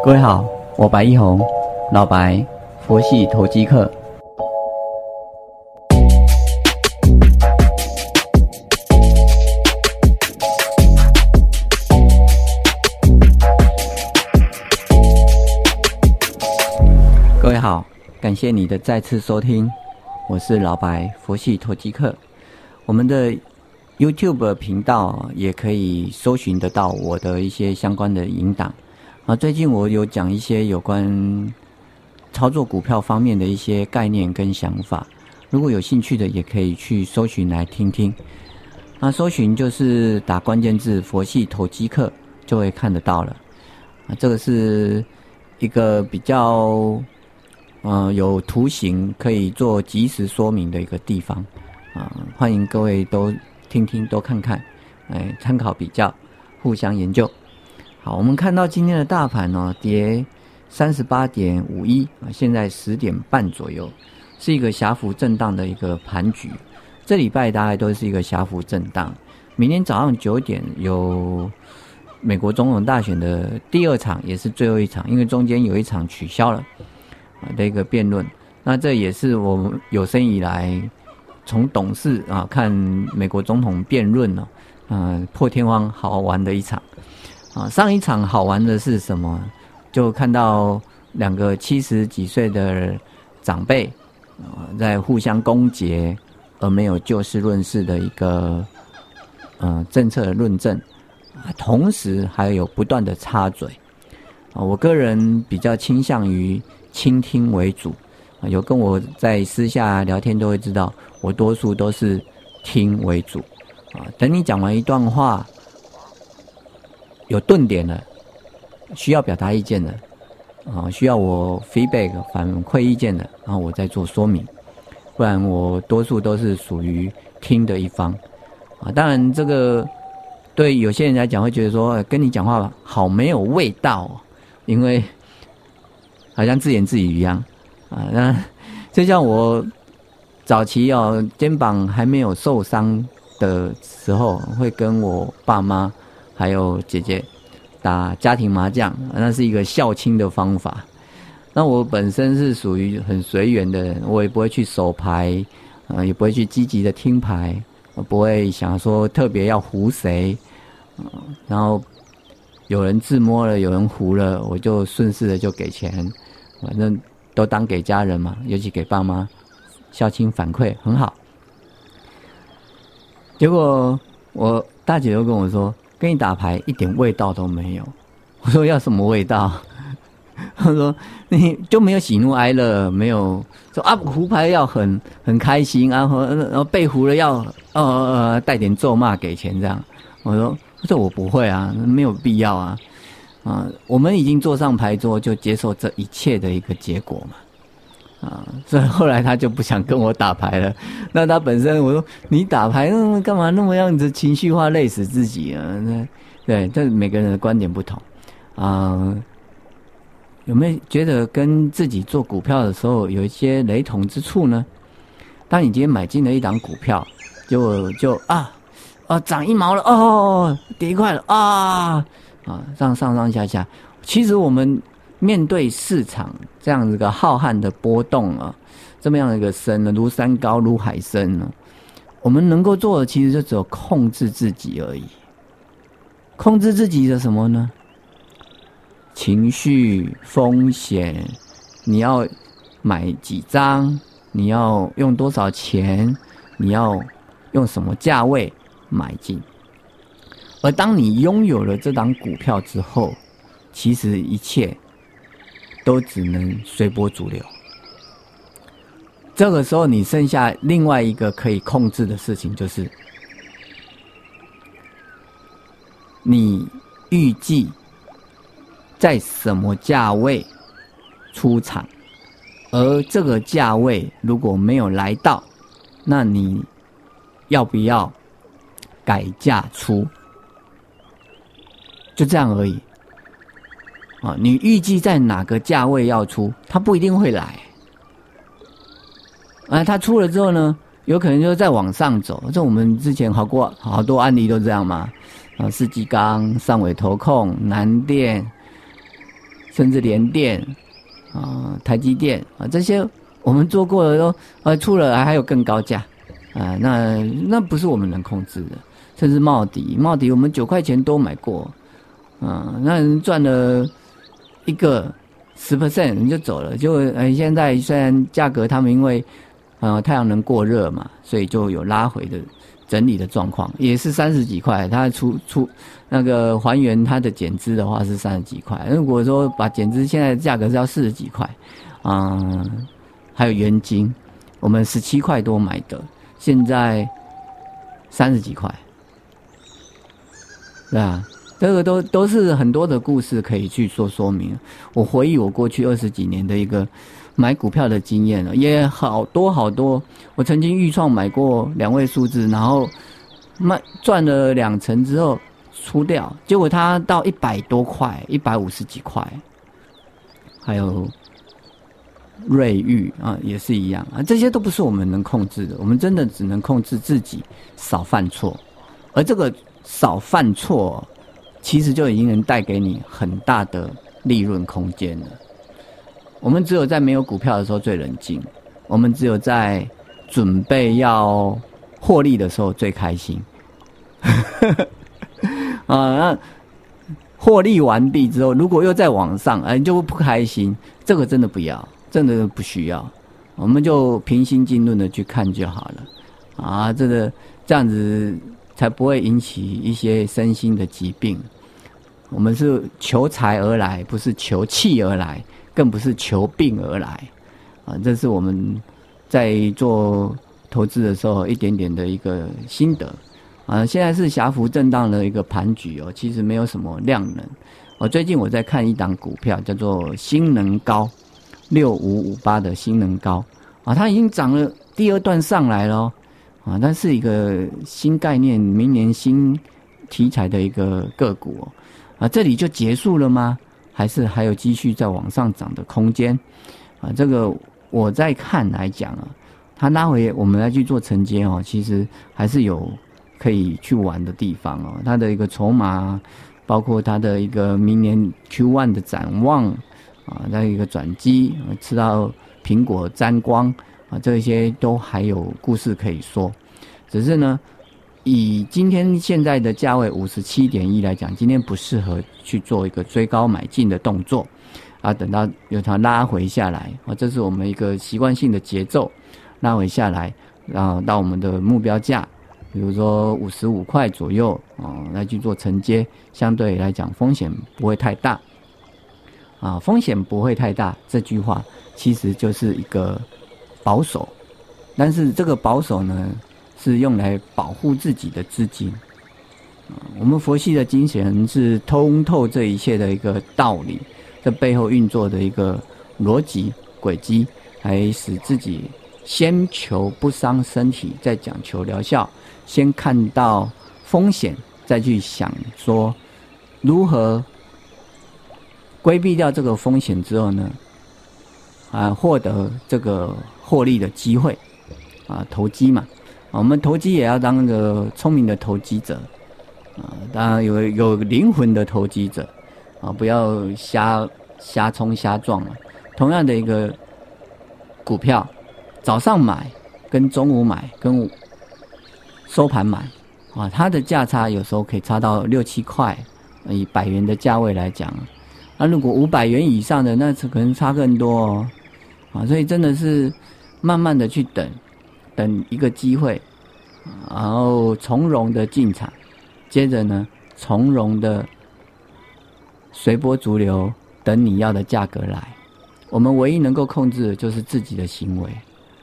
各位好，我白一红，老白，佛系投机客。各位好，感谢你的再次收听，我是老白，佛系投机客。我们的 YouTube 频道也可以搜寻得到我的一些相关的引导。啊，最近我有讲一些有关操作股票方面的一些概念跟想法，如果有兴趣的，也可以去搜寻来听听。那搜寻就是打关键字“佛系投机客”就会看得到了。啊，这个是一个比较呃有图形可以做及时说明的一个地方。啊，欢迎各位都听听，都看看，来参考比较，互相研究。好，我们看到今天的大盘呢，跌三十八点五一啊，现在十点半左右，是一个狭幅震荡的一个盘局。这礼拜大概都是一个狭幅震荡。明天早上九点有美国总统大选的第二场，也是最后一场，因为中间有一场取消了啊的一个辩论。那这也是我们有生以来从董事啊看美国总统辩论呢，嗯，破天荒好玩的一场。啊，上一场好玩的是什么？就看到两个七十几岁的长辈啊，在互相攻讦，而没有就事论事的一个呃政策的论证，同时还有不断的插嘴啊。我个人比较倾向于倾听为主啊，有跟我在私下聊天都会知道，我多数都是听为主啊。等你讲完一段话。有顿点了，需要表达意见的，啊，需要我 feedback 反馈意见的，然后我再做说明，不然我多数都是属于听的一方，啊，当然这个对有些人来讲会觉得说跟你讲话好没有味道，因为好像自言自语一样，啊，那就像我早期哦肩膀还没有受伤的时候，会跟我爸妈。还有姐姐打家庭麻将，那是一个孝亲的方法。那我本身是属于很随缘的人，我也不会去守牌，呃，也不会去积极的听牌，我不会想说特别要胡谁，嗯然后有人自摸了，有人胡了，我就顺势的就给钱，反正都当给家人嘛，尤其给爸妈孝亲反馈很好。结果我大姐又跟我说。跟你打牌一点味道都没有，我说要什么味道？他说你就没有喜怒哀乐，没有说啊胡牌要很很开心啊，然后然后被胡了要呃呃带点咒骂给钱这样。我说这我不会啊，没有必要啊啊，我们已经坐上牌桌，就接受这一切的一个结果嘛。啊，所以后来他就不想跟我打牌了。那他本身我说你打牌那干嘛那么样子情绪化累死自己啊？那对，这每个人的观点不同啊。有没有觉得跟自己做股票的时候有一些雷同之处呢？当你今天买进了一档股票，就就啊啊涨一毛了哦，跌一块了啊啊上上上下下，其实我们。面对市场这样子个浩瀚的波动啊，这么样的一个深呢，如山高如海深呢，我们能够做的其实就只有控制自己而已。控制自己的什么呢？情绪、风险，你要买几张？你要用多少钱？你要用什么价位买进？而当你拥有了这档股票之后，其实一切。都只能随波逐流。这个时候，你剩下另外一个可以控制的事情，就是你预计在什么价位出场，而这个价位如果没有来到，那你要不要改价出？就这样而已。啊，你预计在哪个价位要出？它不一定会来。啊，它出了之后呢，有可能就再往上走。这我们之前好过好多案例都这样嘛。啊，世纪钢、上尾投控、南电，甚至联电啊、台积电啊这些我们做过的都呃出了还有更高价啊，那那不是我们能控制的。甚至茂迪，茂迪我们九块钱都买过，啊，那人赚了一个十 percent 你就走了，就呃现在虽然价格他们因为呃太阳能过热嘛，所以就有拉回的整理的状况，也是三十几块，它出出那个还原它的减资的话是三十几块，如果说把减资现在价格是要四十几块，嗯，还有原金，我们十七块多买的，现在三十几块。对啊，这个都都是很多的故事可以去做说明。我回忆我过去二十几年的一个买股票的经验了，也好多好多。我曾经预创买过两位数字，然后卖赚了两成之后出掉，结果它到一百多块，一百五十几块。还有瑞玉啊，也是一样啊，这些都不是我们能控制的，我们真的只能控制自己少犯错，而这个。少犯错，其实就已经能带给你很大的利润空间了。我们只有在没有股票的时候最冷静，我们只有在准备要获利的时候最开心。啊，那获利完毕之后，如果又在往上，哎，就不开心。这个真的不要，真的不需要。我们就平心静论的去看就好了。啊，这个这样子。才不会引起一些身心的疾病。我们是求财而来，不是求气而来，更不是求病而来。啊，这是我们在做投资的时候一点点的一个心得。啊，现在是狭幅震荡的一个盘局哦，其实没有什么量能。我最近我在看一档股票，叫做新能高六五五八的新能高啊，它已经涨了第二段上来了。啊，那是一个新概念、明年新题材的一个个股啊，这里就结束了吗？还是还有继续在往上涨的空间？啊，这个我在看来讲啊，它拉回我们来去做承接哦，其实还是有可以去玩的地方哦。它的一个筹码，包括它的一个明年 Q one 的展望啊，那一个转机，吃到苹果沾光。啊，这些都还有故事可以说，只是呢，以今天现在的价位五十七点一来讲，今天不适合去做一个追高买进的动作，啊，等到有它拉回下来，啊，这是我们一个习惯性的节奏，拉回下来，然后到我们的目标价，比如说五十五块左右，啊，来去做承接，相对来讲风险不会太大，啊，风险不会太大，这句话其实就是一个。保守，但是这个保守呢，是用来保护自己的资金。我们佛系的精神是通透这一切的一个道理，这背后运作的一个逻辑轨迹，来使自己先求不伤身体，再讲求疗效。先看到风险，再去想说如何规避掉这个风险之后呢，啊，获得这个。获利的机会，啊，投机嘛，我们投机也要当个聪明的投机者，啊，当然有有灵魂的投机者，啊，不要瞎瞎冲瞎撞嘛。同样的一个股票，早上买跟中午买跟收盘买，啊，它的价差有时候可以差到六七块，以百元的价位来讲，那如果五百元以上的，那可能差更多哦，啊，所以真的是。慢慢的去等，等一个机会，然后从容的进场，接着呢，从容的随波逐流，等你要的价格来。我们唯一能够控制的就是自己的行为，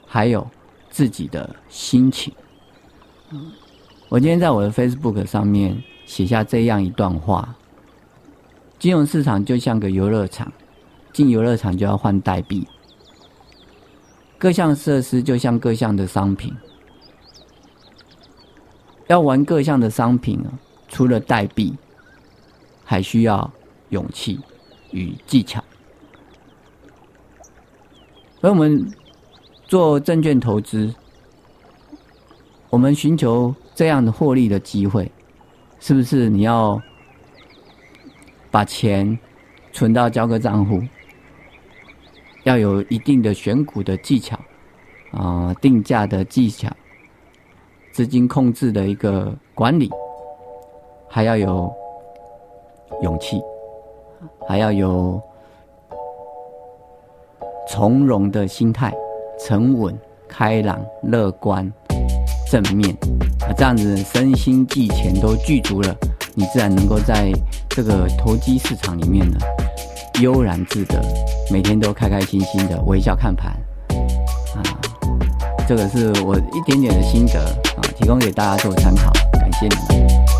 还有自己的心情。我今天在我的 Facebook 上面写下这样一段话：金融市场就像个游乐场，进游乐场就要换代币。各项设施就像各项的商品，要玩各项的商品啊，除了代币，还需要勇气与技巧。而我们做证券投资，我们寻求这样的获利的机会，是不是你要把钱存到交割账户，要有一定的选股的技巧啊，定价的技巧，资金控制的一个管理，还要有勇气，还要有从容的心态，沉稳、开朗、乐观、正面啊，这样子身心技钱都具足了。你自然能够在这个投机市场里面呢，悠然自得，每天都开开心心的微笑看盘，啊，这个是我一点点的心得啊，提供给大家做参考，感谢你们。